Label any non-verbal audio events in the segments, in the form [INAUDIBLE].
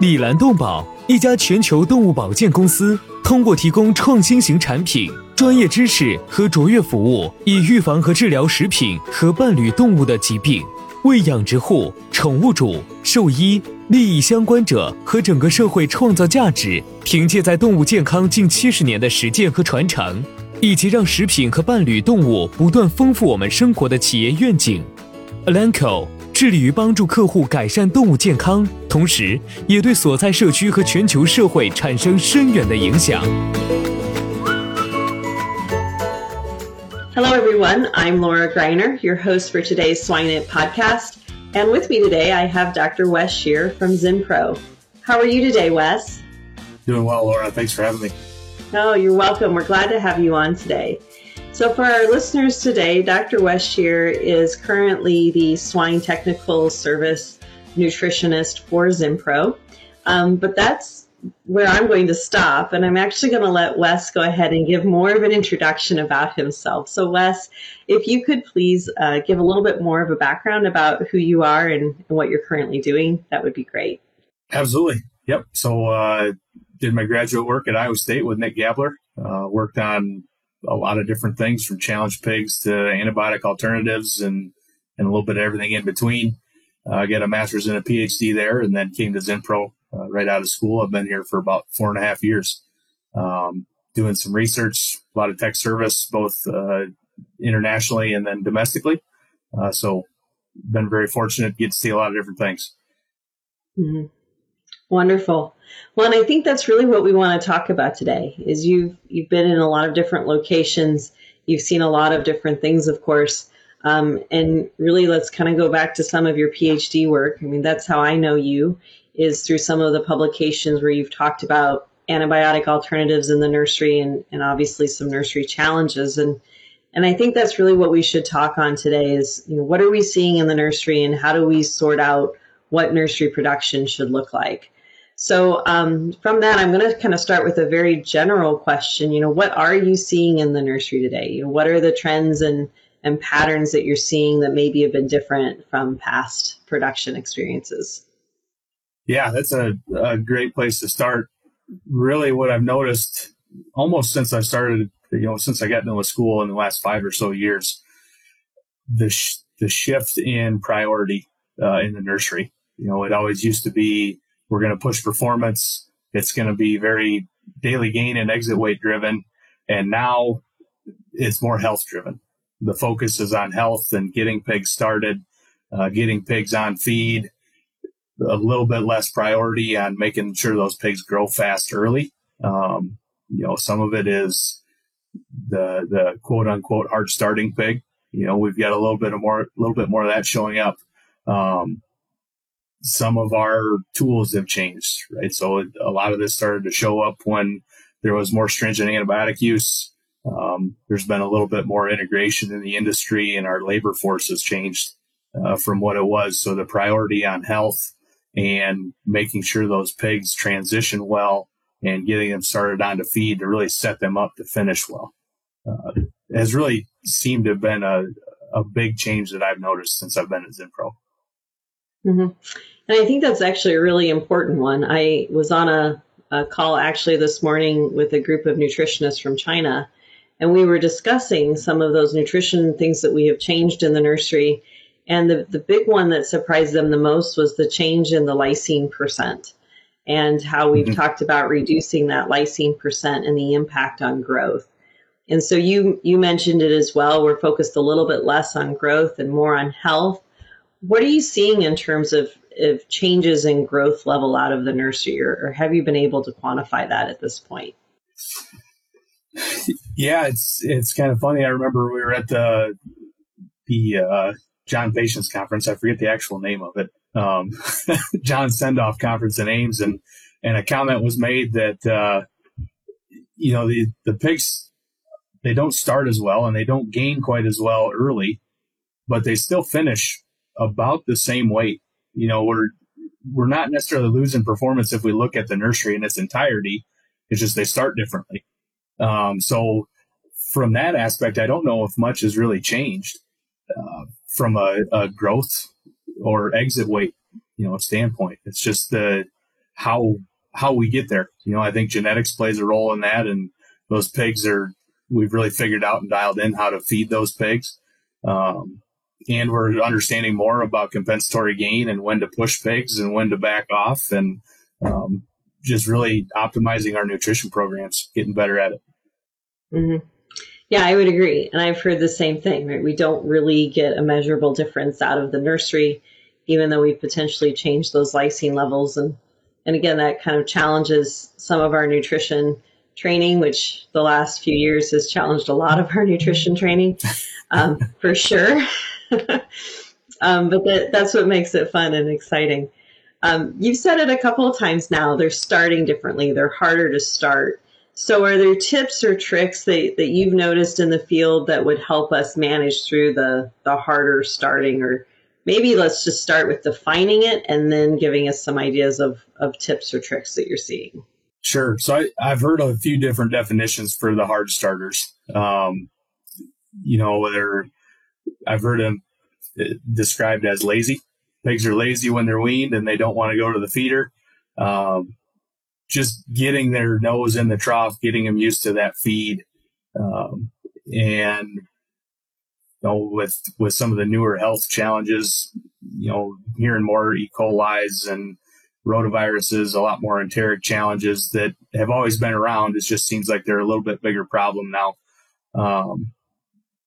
李兰动宝一家全球动物保健公司，通过提供创新型产品、专业知识和卓越服务，以预防和治疗食品和伴侣动物的疾病，为养殖户、宠物主、兽医、利益相关者和整个社会创造价值。凭借在动物健康近七十年的实践和传承，以及让食品和伴侣动物不断丰富我们生活的企业愿景，Alanco。致力于帮助客户改善动物健康，同时也对所在社区和全球社会产生深远的影响。Hello, everyone. I'm Laura Greiner, your host for today's Swine It podcast. And with me today, I have Dr. Wes Schweer from Zinpro. How are you today, Wes? Doing well, Laura. Thanks for having me. Oh, you're welcome. We're glad to have you on today. So, for our listeners today, Dr. Wes Schweer is currently the swine technical service nutritionist for Zinpro. Um, but that's where I'm going to stop. And I'm actually going to let Wes go ahead and give more of an introduction about himself. So, Wes, if you could please uh, give a little bit more of a background about who you are and, and what you're currently doing, that would be great. Absolutely. Yep. So, uh, did my graduate work at Iowa State with Nick Gabler. Uh, worked on a lot of different things from challenge pigs to antibiotic alternatives and, and a little bit of everything in between. Uh, I got a master's and a PhD there and then came to Zinpro uh, right out of school. I've been here for about four and a half years, um, doing some research, a lot of tech service, both uh, internationally and then domestically. Uh, so been very fortunate to get to see a lot of different things. Mm-hmm. Wonderful. Well, and I think that's really what we want to talk about today is you've you've been in a lot of different locations. You've seen a lot of different things, of course. Um, and really, let's kind of go back to some of your PhD work. I mean, that's how I know you is through some of the publications where you've talked about antibiotic alternatives in the nursery and, and obviously some nursery challenges. And and I think that's really what we should talk on today is, you know, what are we seeing in the nursery and how do we sort out what nursery production should look like? So um, from that, I'm going to kind of start with a very general question. You know, what are you seeing in the nursery today? You know, what are the trends and and patterns that you're seeing that maybe have been different from past production experiences? Yeah, that's a, a great place to start. Really, what I've noticed almost since I started, you know, since I got into school in the last five or so years, the sh- the shift in priority uh, in the nursery. You know, it always used to be we're going to push performance. It's going to be very daily gain and exit weight driven. And now it's more health driven. The focus is on health and getting pigs started, uh, getting pigs on feed, a little bit less priority on making sure those pigs grow fast early. Um, you know, some of it is the, the quote unquote hard starting pig. You know, we've got a little bit of more, a little bit more of that showing up. Um, some of our tools have changed, right? So a lot of this started to show up when there was more stringent antibiotic use. Um, there's been a little bit more integration in the industry and our labor force has changed uh, from what it was. So the priority on health and making sure those pigs transition well and getting them started on to feed to really set them up to finish well uh, has really seemed to have been a, a big change that I've noticed since I've been at Zinpro. Mm-hmm. And I think that's actually a really important one. I was on a, a call actually this morning with a group of nutritionists from China, and we were discussing some of those nutrition things that we have changed in the nursery. And the, the big one that surprised them the most was the change in the lysine percent. and how we've mm-hmm. talked about reducing that lysine percent and the impact on growth. And so you you mentioned it as well. We're focused a little bit less on growth and more on health. What are you seeing in terms of, of changes in growth level out of the nursery, or, or have you been able to quantify that at this point? Yeah, it's it's kind of funny. I remember we were at the the uh, John Patience conference. I forget the actual name of it. Um, [LAUGHS] John Sendoff conference in Ames, and and a comment was made that uh, you know the the pigs they don't start as well and they don't gain quite as well early, but they still finish about the same weight. You know, we're we're not necessarily losing performance if we look at the nursery in its entirety. It's just they start differently. Um, so from that aspect, I don't know if much has really changed uh, from a, a, growth or exit weight, you know, standpoint. It's just the how how we get there. You know, I think genetics plays a role in that, and those pigs are we've really figured out and dialed in how to feed those pigs. Um, and we're understanding more about compensatory gain and when to push pigs and when to back off and um, just really optimizing our nutrition programs, getting better at it. Mm-hmm. Yeah, I would agree. And I've heard the same thing, right? We don't really get a measurable difference out of the nursery, even though we've potentially changed those lysine levels. And, and again, that kind of challenges some of our nutrition training, which the last few years has challenged a lot of our nutrition training, um, for sure. [LAUGHS] [LAUGHS] um, but that, that's what makes it fun and exciting. Um, you've said it a couple of times now. They're starting differently. They're harder to start. So, are there tips or tricks that, that you've noticed in the field that would help us manage through the, the harder starting? Or maybe let's just start with defining it and then giving us some ideas of, of tips or tricks that you're seeing. Sure. So, I, I've heard a few different definitions for the hard starters. Um, you know, whether I've heard them uh, described as lazy. Pigs are lazy when they're weaned and they don't want to go to the feeder. Um, just getting their nose in the trough, getting them used to that feed, um, and you know, with with some of the newer health challenges, you know, hearing more E. coli's and rotaviruses, a lot more enteric challenges that have always been around. It just seems like they're a little bit bigger problem now. Um,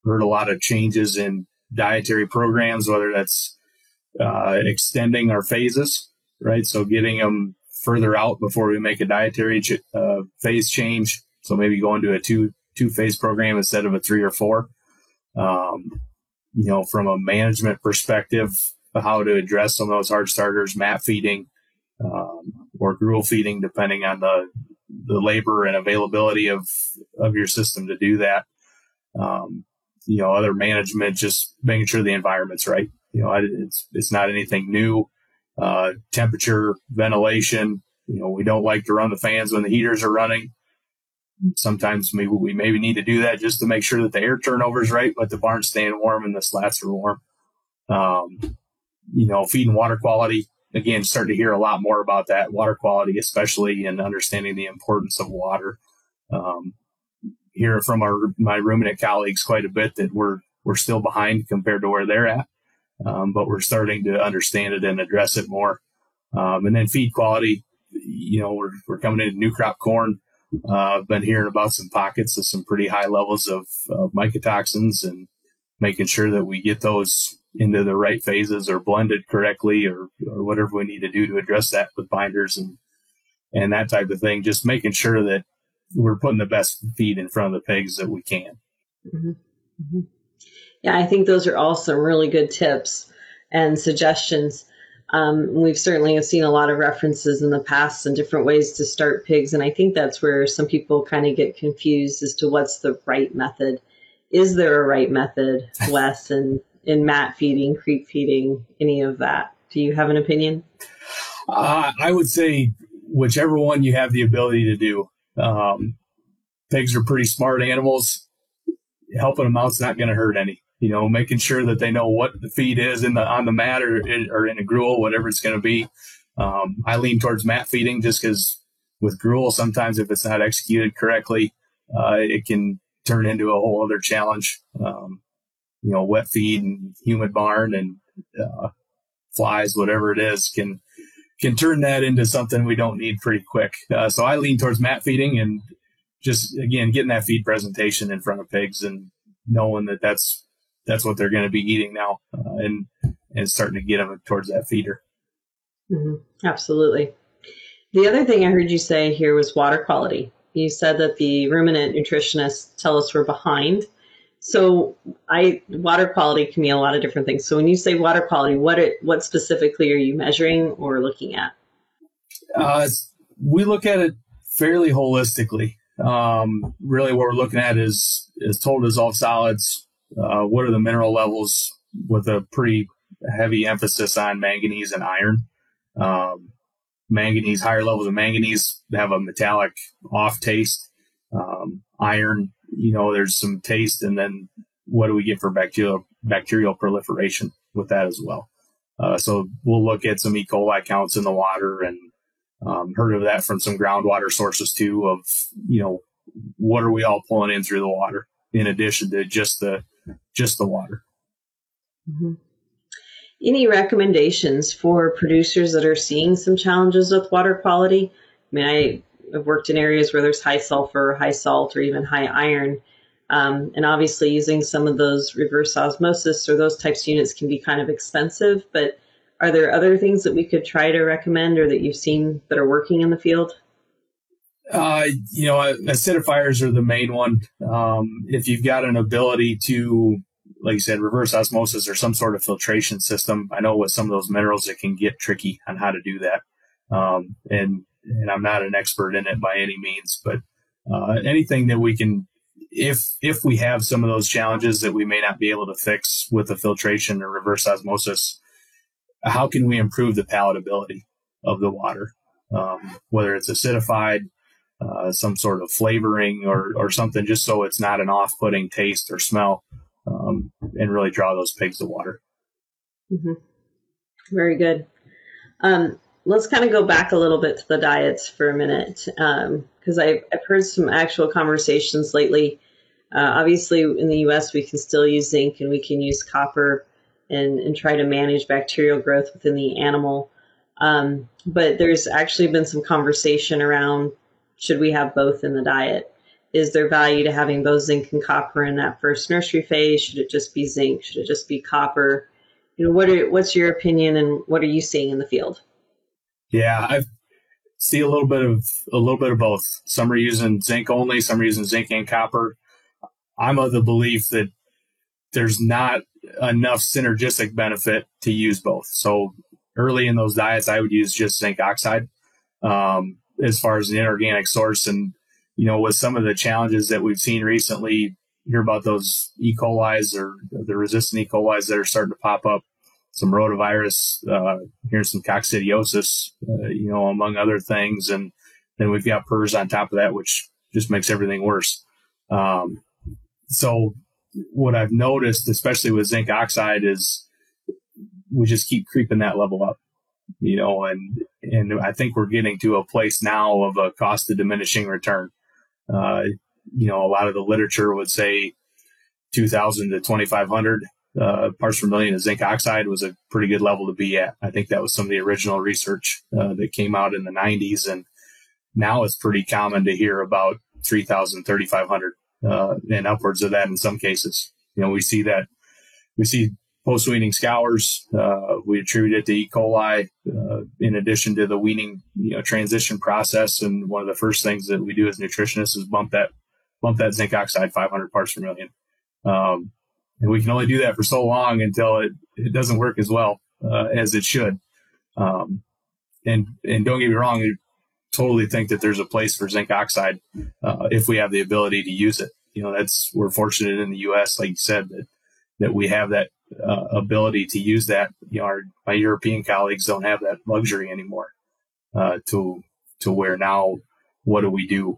heard a lot of changes in dietary programs, whether that's uh, extending our phases, right? So getting them further out before we make a dietary ch- uh, phase change. So maybe going to a two two phase program instead of a three or four. Um, you know, from a management perspective, how to address some of those hard starters, mat feeding, um, or gruel feeding, depending on the the labor and availability of of your system to do that. Um, you know, other management, just making sure the environment's right. You know, it's, it's not anything new. Uh, temperature, ventilation, you know, we don't like to run the fans when the heaters are running. Sometimes maybe we maybe need to do that just to make sure that the air turnover is right, but the barn's staying warm and the slats are warm. Um, you know, feed and water quality. Again, start to hear a lot more about that water quality, especially in understanding the importance of water. Um, hear from our my ruminant colleagues quite a bit that we're we're still behind compared to where they're at, um, but we're starting to understand it and address it more. Um, and then feed quality, you know, we're we're coming into new crop corn. Uh, I've been hearing about some pockets of some pretty high levels of, of mycotoxins and making sure that we get those into the right phases or blended correctly or, or whatever we need to do to address that with binders and and that type of thing. Just making sure that we're putting the best feed in front of the pigs that we can. Mm-hmm. Mm-hmm. Yeah, I think those are all some really good tips and suggestions. Um, we've certainly have seen a lot of references in the past and different ways to start pigs, and I think that's where some people kind of get confused as to what's the right method. Is there a right method, [LAUGHS] Wes, in, in mat feeding, creep feeding, any of that? Do you have an opinion? Uh, I would say whichever one you have the ability to do. Um, pigs are pretty smart animals. Helping them out's not going to hurt any. You know, making sure that they know what the feed is in the on the mat or, or in a gruel, whatever it's going to be. Um, I lean towards mat feeding just because with gruel, sometimes if it's not executed correctly, uh, it can turn into a whole other challenge. Um, you know, wet feed and humid barn and uh, flies, whatever it is, can can turn that into something we don't need pretty quick. Uh, so I lean towards mat feeding and just again getting that feed presentation in front of pigs and knowing that that's that's what they're going to be eating now, uh, and and starting to get them towards that feeder. Mm-hmm. Absolutely. The other thing I heard you say here was water quality. You said that the ruminant nutritionists tell us we're behind. So, I water quality can mean a lot of different things. So, when you say water quality, what it, what specifically are you measuring or looking at? Uh, we look at it fairly holistically. Um, really, what we're looking at is is total dissolved solids. Uh, what are the mineral levels with a pretty heavy emphasis on manganese and iron. Um, manganese, higher levels of manganese have a metallic off taste. Um, iron, you know, there's some taste, and then what do we get for bacterial bacterial proliferation with that as well? Uh, so we'll look at some E. coli counts in the water and um, heard of that from some groundwater sources too. Of you know, what are we all pulling in through the water in addition to just the just the water? Mm-hmm any recommendations for producers that are seeing some challenges with water quality? I mean, I have worked in areas where there's high sulfur, high salt, or even high iron. Um, and obviously, using some of those reverse osmosis or those types of units can be kind of expensive. But are there other things that we could try to recommend or that you've seen that are working in the field? Uh, you know, acidifiers are the main one. Um, if you've got an ability to like you said, reverse osmosis or some sort of filtration system. I know with some of those minerals, it can get tricky on how to do that. Um, and, and I'm not an expert in it by any means, but, uh, anything that we can, if, if we have some of those challenges that we may not be able to fix with the filtration or reverse osmosis, how can we improve the palatability of the water? Um, whether it's acidified, uh, some sort of flavoring or, or something just so it's not an off-putting taste or smell um, and really draw those pigs to water. Mm-hmm. Very good. Um, let's kind of go back a little bit to the diets for a minute because um, I've, I've, heard some actual conversations lately. Uh, obviously, in the U.S., we can still use zinc and we can use copper and, and try to manage bacterial growth within the animal. Um, but there's actually been some conversation around should we have both in the diet? is there value to having both zinc and copper in that first nursery phase? Should it just be zinc? Should it just be copper? You know, what are what's your opinion and what are you seeing in the field? Yeah, I see a little bit of a little bit of both. Some are using zinc only, some are using zinc and copper. I'm of the belief that there's not enough synergistic benefit to use both. So early in those diets, I would use just zinc oxide um, as far as an inorganic source and you know, with some of the challenges that we've seen recently, hear about those E. coli's or the resistant E. coli's that are starting to pop up, some rotavirus, uh, here's some coccidiosis, uh, you know, among other things. And then we've got PRRS on top of that, which just makes everything worse. Um, so what I've noticed, especially with zinc oxide, is we just keep creeping that level up, you know, and, and I think we're getting to a place now of a cost of diminishing return. Uh, you know, a lot of the literature would say 2000 to 2500 uh, parts per million of zinc oxide was a pretty good level to be at. I think that was some of the original research uh, that came out in the 90s. And now it's pretty common to hear about 3000, 3500 uh, and upwards of that in some cases. You know, we see that we see post weaning scours. Uh, we attribute it to E. coli, uh, in addition to the weaning, you know, transition process. And one of the first things that we do as nutritionists is bump that, bump that zinc oxide 500 parts per million. Um, and we can only do that for so long until it, it doesn't work as well, uh, as it should. Um, and, and don't get me wrong, I totally think that there's a place for zinc oxide, uh, if we have the ability to use it. You know, that's, we're fortunate in the U.S., like you said, that, that we have that uh, ability to use that. You know, our, my European colleagues don't have that luxury anymore. Uh, to to where now, what do we do?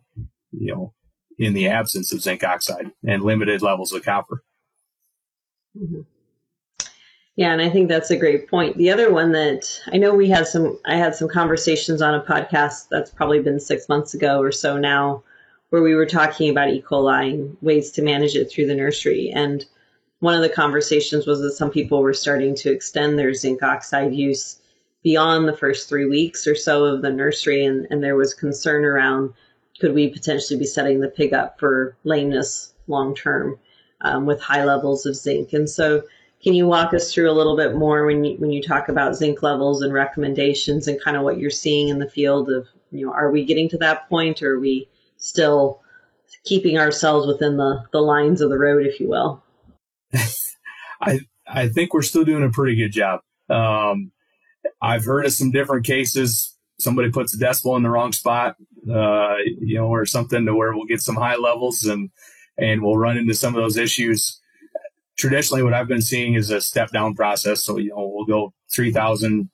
You know, in the absence of zinc oxide and limited levels of copper. Mm-hmm. Yeah, and I think that's a great point. The other one that I know we had some, I had some conversations on a podcast that's probably been six months ago or so now, where we were talking about E. coli and ways to manage it through the nursery. And one of the conversations was that some people were starting to extend their zinc oxide use beyond the first three weeks or so of the nursery, and, and there was concern around could we potentially be setting the pig up for lameness long term um, with high levels of zinc. And so, can you walk us through a little bit more when you when you talk about zinc levels and recommendations and kind of what you're seeing in the field of you know are we getting to that point or are we still keeping ourselves within the the lines of the road, if you will? [LAUGHS] I I think we're still doing a pretty good job. Um, I've heard of some different cases. Somebody puts a decibel in the wrong spot, uh, you know, or something to where we'll get some high levels and and we'll run into some of those issues. Traditionally, what I've been seeing is a step down process. So you know, we'll go three thousand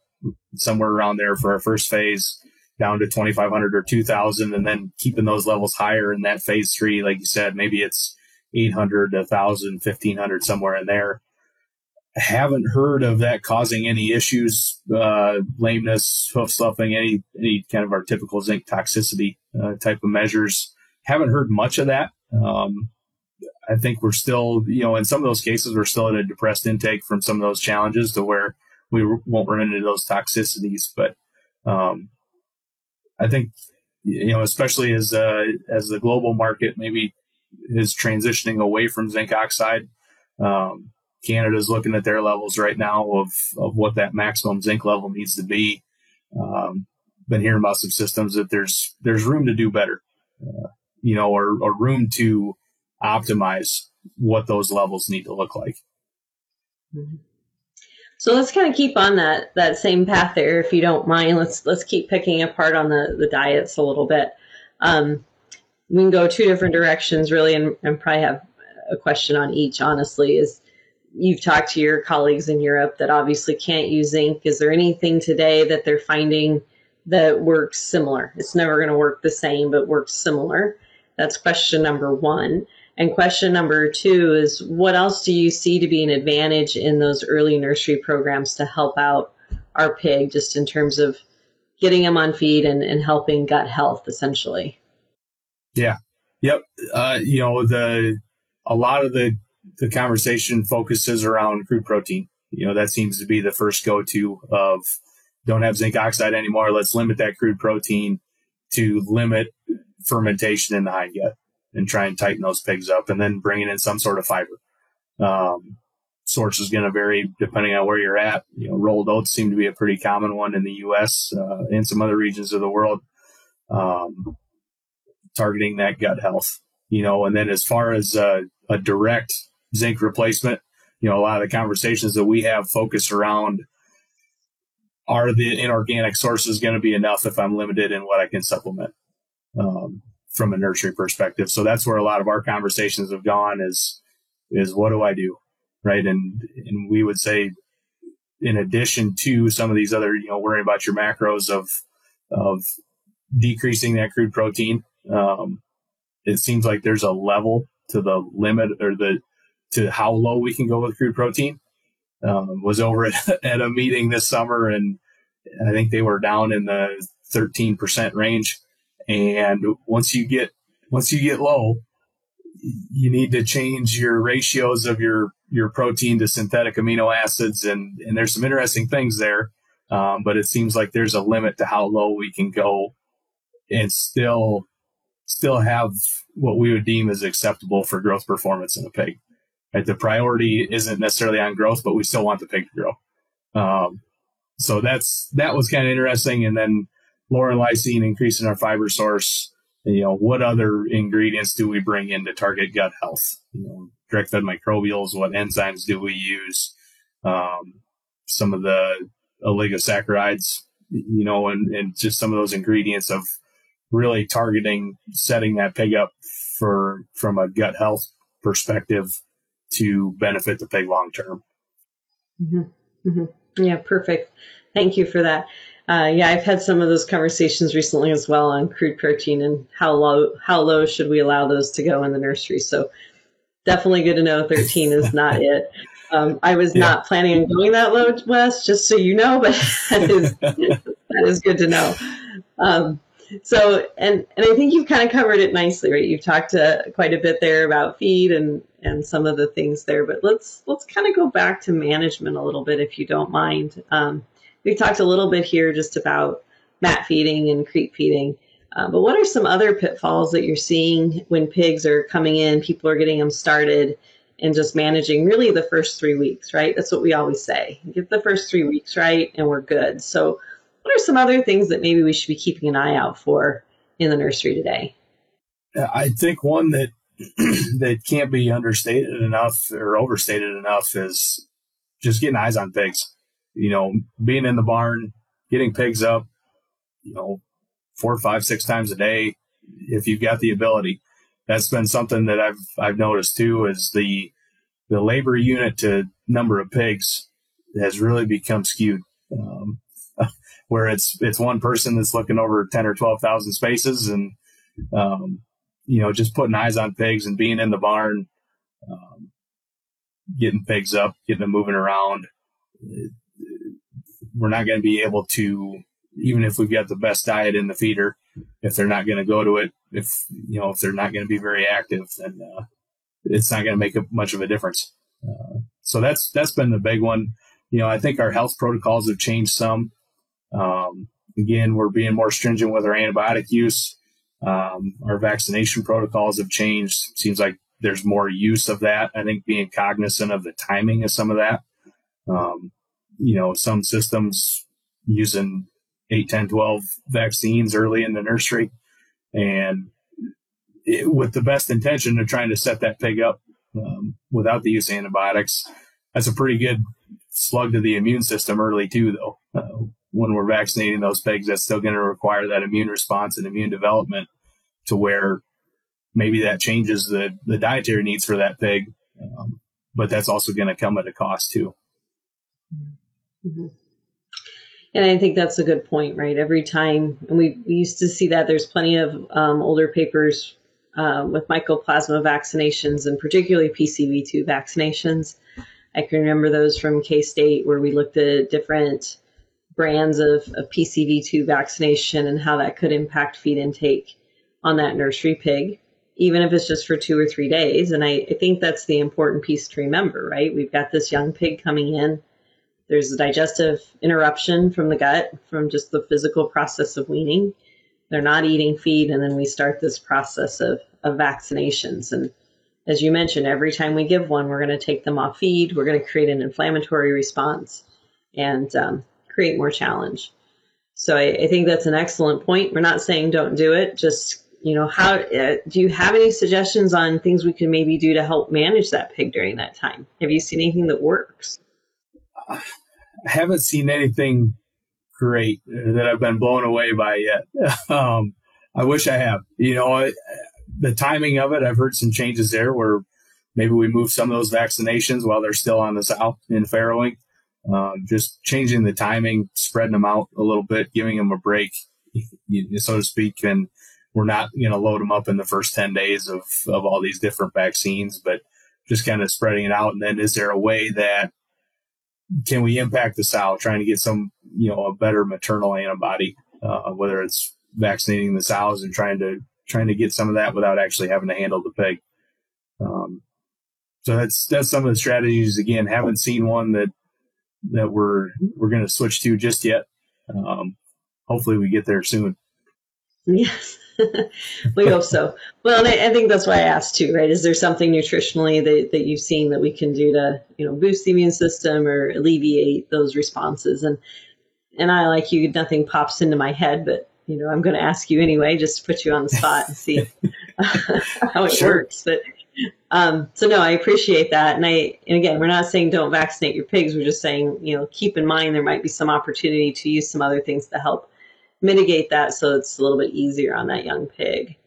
somewhere around there for our first phase, down to twenty five hundred or two thousand, and then keeping those levels higher in that phase three. Like you said, maybe it's 800, 1,000, 1,500, somewhere in there haven't heard of that causing any issues, uh, lameness, hoof sloughing, any any kind of our typical zinc toxicity uh, type of measures. Haven't heard much of that. Um, I think we're still, you know, in some of those cases, we're still at a depressed intake from some of those challenges to where we won't run into those toxicities. But um, I think, you know, especially as uh, as the global market maybe is transitioning away from zinc oxide. Um, Canada's looking at their levels right now of, of what that maximum zinc level needs to be. Um, been hearing about some systems that there's there's room to do better, uh, you know, or, or room to optimize what those levels need to look like. So let's kind of keep on that that same path there, if you don't mind. Let's let's keep picking apart on the the diets a little bit. Um, we can go two different directions, really, and, and probably have a question on each. Honestly, is you've talked to your colleagues in Europe that obviously can't use zinc. Is there anything today that they're finding that works similar? It's never going to work the same, but works similar. That's question number one. And question number two is what else do you see to be an advantage in those early nursery programs to help out our pig just in terms of getting them on feed and, and helping gut health essentially? Yeah. Yep. Uh, you know, the, a lot of the the conversation focuses around crude protein. You know, that seems to be the first go to of don't have zinc oxide anymore. Let's limit that crude protein to limit fermentation in the hind gut and try and tighten those pigs up and then bringing in some sort of fiber. Um, source is going to vary depending on where you're at. You know, rolled oats seem to be a pretty common one in the U.S. Uh, and some other regions of the world, um, targeting that gut health. You know, and then as far as uh, a direct zinc replacement. You know, a lot of the conversations that we have focus around are the inorganic sources going to be enough if I'm limited in what I can supplement um, from a nursery perspective? So that's where a lot of our conversations have gone is is what do I do, right? And and we would say, in addition to some of these other, you know, worrying about your macros of of decreasing that crude protein, um, it seems like there's a level to the limit or the to how low we can go with crude protein. Um, was over [LAUGHS] at, at a meeting this summer and I think they were down in the 13% range. And once you get, once you get low, you need to change your ratios of your, your protein to synthetic amino acids. And, and there's some interesting things there. Um, but it seems like there's a limit to how low we can go and still, still have what we would deem as acceptable for growth performance in a pig. Right? The priority isn't necessarily on growth, but we still want the pig to grow. Um, so that's that was kind of interesting. And then lauryl lysine increasing our fiber source. You know, what other ingredients do we bring in to target gut health? You know, direct fed microbials. What enzymes do we use? Um, some of the oligosaccharides, you know, and, and just some of those ingredients of really targeting setting that pig up for from a gut health perspective to benefit the pig long term. Mm-hmm. Mm-hmm. Yeah, perfect. Thank you for that. Uh, yeah, I've had some of those conversations recently as well on crude protein and how low how low should we allow those to go in the nursery. So definitely good to know 13 is [LAUGHS] not it. Um, I was yeah. not planning on going that low, Wes, just so you know, but [LAUGHS] that is that is good to know. Um, so and and I think you've kind of covered it nicely, right? You've talked uh, quite a bit there about feed and and some of the things there, but let's let's kind of go back to management a little bit, if you don't mind. Um, we've talked a little bit here just about mat feeding and creep feeding. Uh, but what are some other pitfalls that you're seeing when pigs are coming in, people are getting them started, and just managing really the first three weeks, right? That's what we always say. Get the first three weeks right, and we're good. So, what are some other things that maybe we should be keeping an eye out for in the nursery today? I think one that [CLEARS THROAT] that can't be understated enough or overstated enough is just getting eyes on pigs. You know, being in the barn, getting pigs up, you know, four, five, six times a day if you've got the ability that's been something that I've I've noticed too is the the labor unit to number of pigs has really become skewed. Um, [LAUGHS] where it's it's one person that's looking over ten or twelve thousand spaces, and um, you know just putting eyes on pigs and being in the barn, um, getting pigs up, getting them moving around. We're not going to be able to, even if we've got the best diet in the feeder, if they're not going to go to it, if you know if they're not going to be very active, then uh, it's not going to make a, much of a difference. Uh, so that's that's been the big one. You know, I think our health protocols have changed some. Um, again, we're being more stringent with our antibiotic use. Um, our vaccination protocols have changed. Seems like there's more use of that. I think being cognizant of the timing of some of that. Um, you know, some systems using 8, 10, 12 vaccines early in the nursery and it, with the best intention of trying to set that pig up um, without the use of antibiotics. That's a pretty good slug to the immune system early too, though. Uh, when we're vaccinating those pigs, that's still going to require that immune response and immune development to where maybe that changes the, the dietary needs for that pig. Um, but that's also going to come at a cost too. Mm-hmm. And I think that's a good point, right? Every time, and we, we used to see that there's plenty of um, older papers um, with mycoplasma vaccinations and particularly PCV2 vaccinations. I can remember those from K State where we looked at different brands of, of PCV2 vaccination and how that could impact feed intake on that nursery pig, even if it's just for two or three days. And I, I think that's the important piece to remember, right? We've got this young pig coming in there's a digestive interruption from the gut from just the physical process of weaning. They're not eating feed, and then we start this process of, of vaccinations. And as you mentioned, every time we give one, we're going to take them off feed. We're going to create an inflammatory response and um, create more challenge. So I, I, think that's an excellent point. We're not saying don't do it. Just you know, how uh, do you have any suggestions on things we can maybe do to help manage that pig during that time? Have you seen anything that works? Haven't seen anything great that I've been blown away by yet. [LAUGHS] um, I wish I have. You know, I, the timing of it, I've heard some changes there where maybe we move some of those vaccinations while they're still on the south in farrowing. Um, just changing the timing, spreading them out a little bit, giving them a break, [LAUGHS] so to speak. And we're not going to load them up in the first 10 days of, of all these different vaccines, but just kind of spreading it out. And then is there a way that can we impact the sow trying to get some, you know, a better maternal antibody, uh, whether it's vaccinating the sows and trying to, trying to get some of that without actually having to handle the pig. Um, so that's, that's some of the strategies. Again, haven't seen one that, that we're, we're going to switch to just yet. Um, hopefully we get there soon. Yes. [LAUGHS] we hope so. Well, and I, I, think that's why I asked too, right? Is there something nutritionally that, that you've seen that we can do to, you know, boost the immune system or alleviate those responses? And and I like you, nothing pops into my head, but you know, I'm going to ask you anyway, just to put you on the spot and see [LAUGHS] how it sure. works. But um, so no, I appreciate that. And I, and again, we're not saying don't vaccinate your pigs. We're just saying, you know, keep in mind there might be some opportunity to use some other things to help mitigate that so it's a little bit easier on that young pig.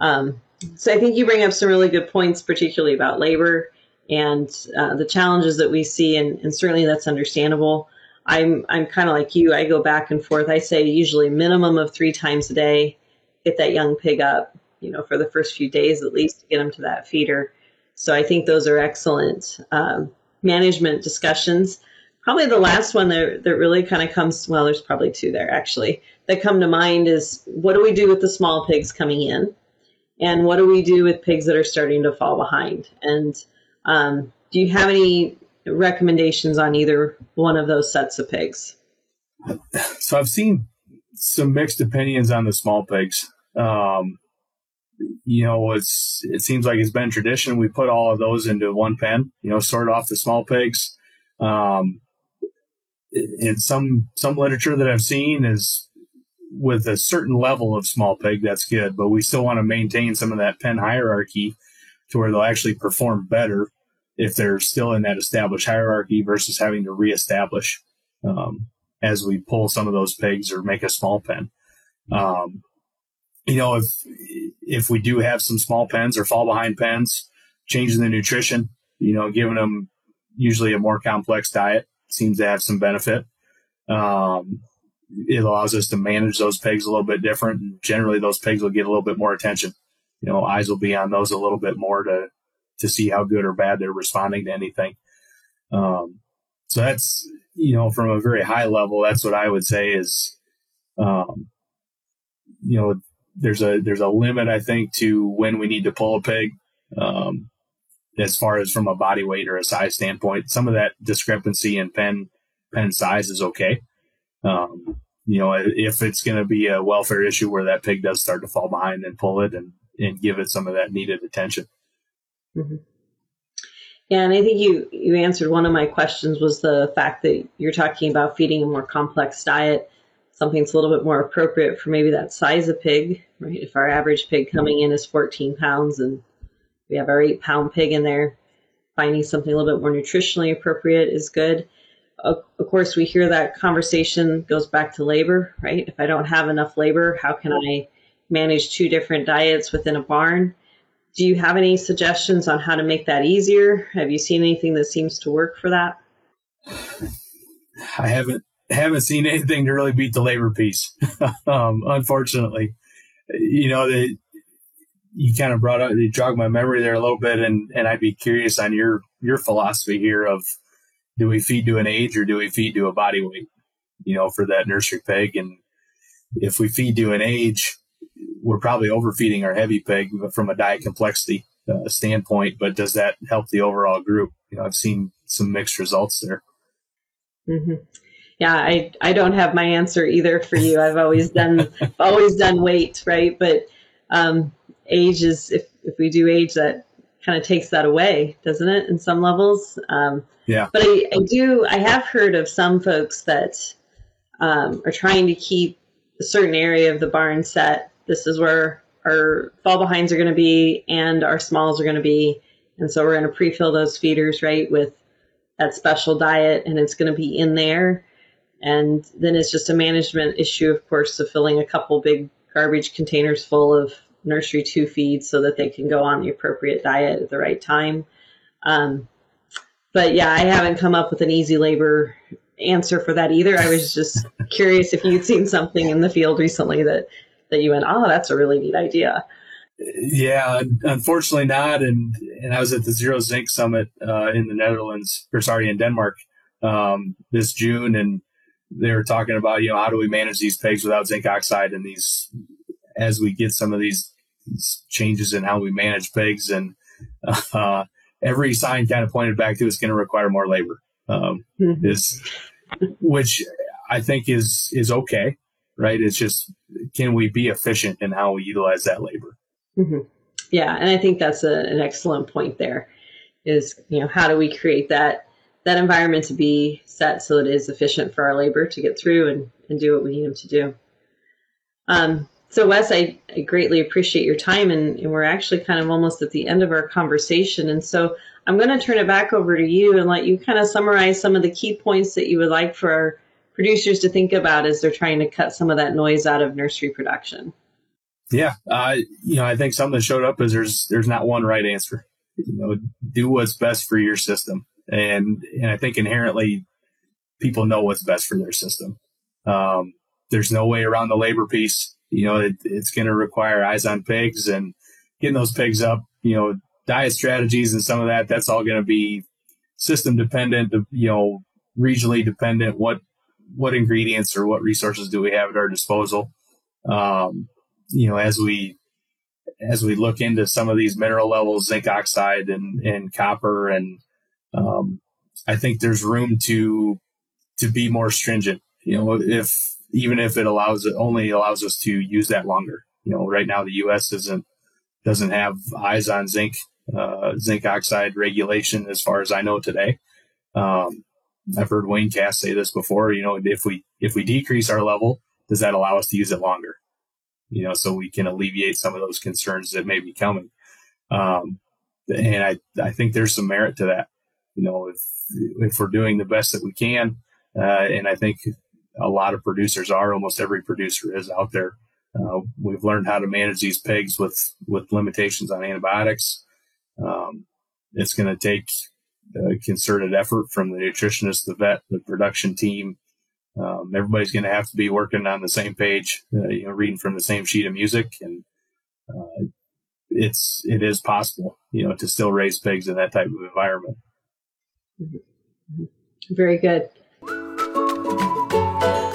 Um, so I think you bring up some really good points, particularly about labor and uh, the challenges that we see, and, and certainly that's understandable. I'm I'm kind of like you. I go back and forth. I say usually minimum of three times a day, get that young pig up. You know, for the first few days at least to get them to that feeder. So I think those are excellent um, management discussions. Probably the last one that, that really kind of comes, well, there's probably two there actually, that come to mind is what do we do with the small pigs coming in? And what do we do with pigs that are starting to fall behind? And um, do you have any recommendations on either one of those sets of pigs? So I've seen some mixed opinions on the small pigs. Um, you know, it's it seems like it's been tradition. We put all of those into one pen. You know, sort off the small pigs. Um, in some some literature that I've seen is with a certain level of small pig, that's good, but we still want to maintain some of that pen hierarchy to where they'll actually perform better if they're still in that established hierarchy versus having to reestablish um, as we pull some of those pigs or make a small pen. Um, you know, if if we do have some small pens or fall behind pens, changing the nutrition, you know, giving them usually a more complex diet seems to have some benefit. Um, it allows us to manage those pigs a little bit different. And generally, those pigs will get a little bit more attention. You know, eyes will be on those a little bit more to to see how good or bad they're responding to anything. Um, so that's you know, from a very high level, that's what I would say is, um, you know, there's a there's a limit I think to when we need to pull a pig. Um, as far as from a body weight or a size standpoint, some of that discrepancy in pen pen size is okay. Um, you know, if it's going to be a welfare issue where that pig does start to fall behind, then pull it and, and give it some of that needed attention. Mm-hmm. Yeah, and I think you you answered one of my questions was the fact that you're talking about feeding a more complex diet, something that's a little bit more appropriate for maybe that size of pig, right? If our average pig coming in is 14 pounds and we have our eight pound pig in there, finding something a little bit more nutritionally appropriate is good of, course, we hear that conversation goes back to labor, right? If I don't have enough labor, how can I manage two different diets within a barn? Do you have any suggestions on how to make that easier? Have you seen anything that seems to work for that? I haven't haven't seen anything to really beat the labor piece. [LAUGHS] um, unfortunately, you know, the, you kind of brought up, you jogged my memory there a little bit, and and I'd be curious on your your philosophy here of do we feed to an age or do we feed to a body weight, you know, for that nursery pig? And if we feed to an age, we're probably overfeeding our heavy pig from a diet complexity uh, standpoint, but does that help the overall group? You know, I've seen some mixed results there. Mm-hmm. Yeah, I, I don't have my answer either for you. I've always done [LAUGHS] always done weight, right? But um, age is if if we do age, that kind of takes that away, doesn't it? In some levels. Um, yeah. But I, I do, I have heard of some folks that um, are trying to keep a certain area of the barn set. This is where our fall behinds are going to be and our smalls are going to be. And so we're going to pre-fill those feeders, right, with that special diet and it's going to be in there. And then it's just a management issue, of course, of filling a couple big garbage containers full of nursery two feeds so that they can go on the appropriate diet at the right time. Um, but yeah, I haven't come up with an easy labor answer for that either. I was just [LAUGHS] curious if you'd seen something in the field recently that that you went, oh, that's a really neat idea. Yeah, unfortunately not. And and I was at the Zero Zinc Summit uh, in the Netherlands, or sorry, in Denmark um, this June, and they were talking about you know how do we manage these pigs without zinc oxide and these as we get some of these, these changes in how we manage pigs and uh, every sign kind of pointed back to it's going to require more labor. Um, mm-hmm. Is which I think is is okay, right? It's just can we be efficient in how we utilize that labor? Mm-hmm. Yeah, and I think that's a, an excellent point. There is you know how do we create that that environment to be set so that it is efficient for our labor to get through and, and do what we need them to do. Um, so, Wes, I, I greatly appreciate your time, and, and, we're actually kind of almost at the end of our conversation. And so, I'm going to turn it back over to you and let you kind of summarize some of the key points that you would like for our producers to think about as they're trying to cut some of that noise out of nursery production. Yeah, uh, you know, I think something that showed up is there's there's not one right answer. You know, do what's best for your system, and and I think inherently people know what's best for their system. Um, there's no way around the labor piece you know, it, it's going to require eyes on pigs and getting those pigs up, you know, diet strategies and some of that, that's all going to be system dependent, you know, regionally dependent. What, what ingredients or what resources do we have at our disposal? Um, you know, as we, as we look into some of these mineral levels, zinc oxide and, and copper, and um, I think there's room to to be more stringent You know, if even if it allows it only allows us to use that longer. You know, right now the U.S. isn't doesn't have eyes on zinc uh, zinc oxide regulation as far as I know today. Um, I've heard Wayne Cass say this before. You know, if we if we decrease our level, does that allow us to use it longer? You know, so we can alleviate some of those concerns that may be coming. Um, and I I think there's some merit to that. You know, if if we're doing the best that we can, uh, and I think a lot of producers are, almost every producer is out there. Uh, we've learned how to manage these pigs with with limitations on antibiotics. Um, it's going to take a concerted effort from the nutritionist, the vet, the production team. Um, everybody's going to have to be working on the same page, uh, you know, reading from the same sheet of music, and uh, it's it is possible, you know, to still raise pigs in that type of environment. Very good.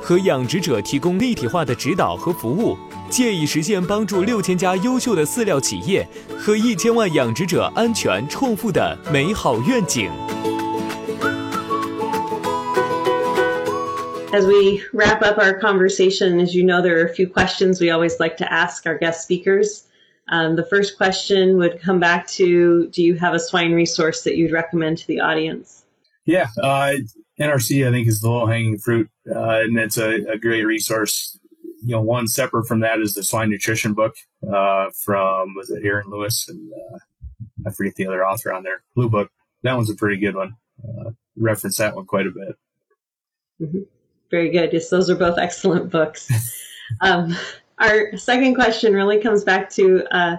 和养殖者提供立体化的指导和服务，借以实现帮助六千家优秀的饲料企业和一千万养殖者安全创富的美好愿景。As we wrap up our conversation, as you know, there are a few questions we always like to ask our guest speakers. Um, the first question would come back to Do you have a swine resource that you'd recommend to the audience? Yeah, uh, NRC, I think, is the low hanging fruit, uh, and it's a, a, great resource. You know, one separate from that is the swine nutrition book uh, from was it Aaron Lewis and uh, I forget the other author on there. Blue Book. That one's a pretty good one. Uh, reference that one quite a bit. Mm-hmm. Very good. Yes, those are both excellent books. [LAUGHS] um, our second question really comes back to uh,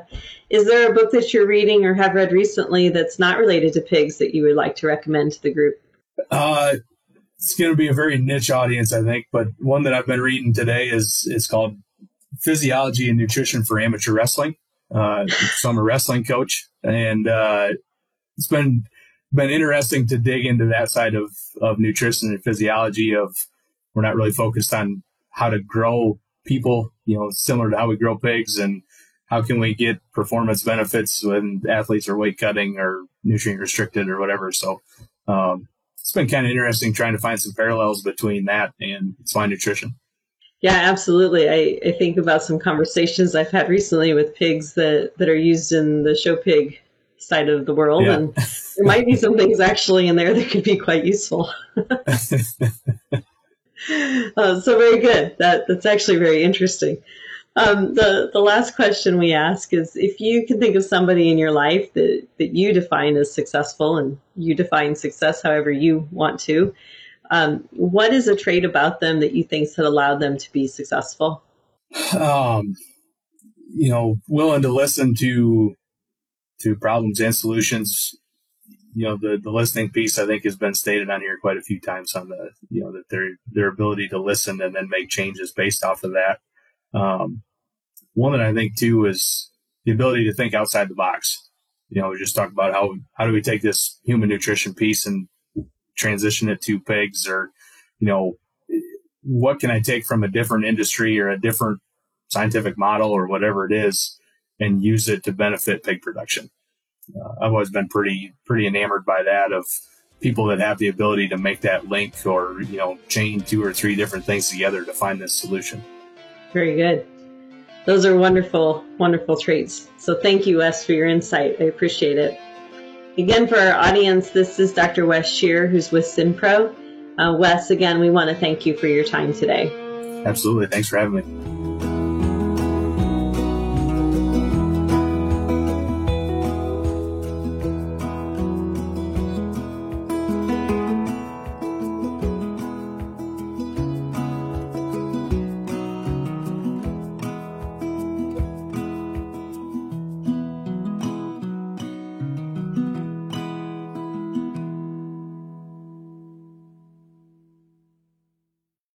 Is there a book that you're reading or have read recently that's not related to pigs that you would like to recommend to the group? Uh, it's going to be a very niche audience, I think. But one that I've been reading today is is called Physiology and Nutrition for Amateur Wrestling. Uh, so I'm a wrestling coach, and uh, it's been been interesting to dig into that side of of nutrition and physiology. Of we're not really focused on how to grow people, you know, similar to how we grow pigs, and how can we get performance benefits when athletes are weight cutting or nutrient restricted or whatever. So um, it's been kind of interesting trying to find some parallels between that and swine nutrition. Yeah, absolutely. I, I think about some conversations I've had recently with pigs that, that are used in the show pig side of the world. Yeah. And there might be some things actually in there that could be quite useful. [LAUGHS] [LAUGHS] uh, so very good. That that's actually very interesting. Um, the the last question we ask is if you can think of somebody in your life that that you define as successful, and you define success however you want to. Um, what is a trait about them that you think has allowed them to be successful? Um, you know, willing to listen to to problems and solutions. You know, the the listening piece I think has been stated on here quite a few times on the you know that their their ability to listen and then make changes based off of that. Um, one that I think too is the ability to think outside the box. You know, we just talked about how how do we take this human nutrition piece and transition it to pigs, or you know, what can I take from a different industry or a different scientific model or whatever it is, and use it to benefit pig production. Uh, I've always been pretty pretty enamored by that of people that have the ability to make that link or you know chain two or three different things together to find this solution. Very good. Those are wonderful, wonderful traits. So thank you, Wes, for your insight. I appreciate it. Again, for our audience, this is Dr. Wes Schweer, who's with Zinpro. Uh, Wes, again, we want to thank you for your time today. Absolutely. Thanks for having me.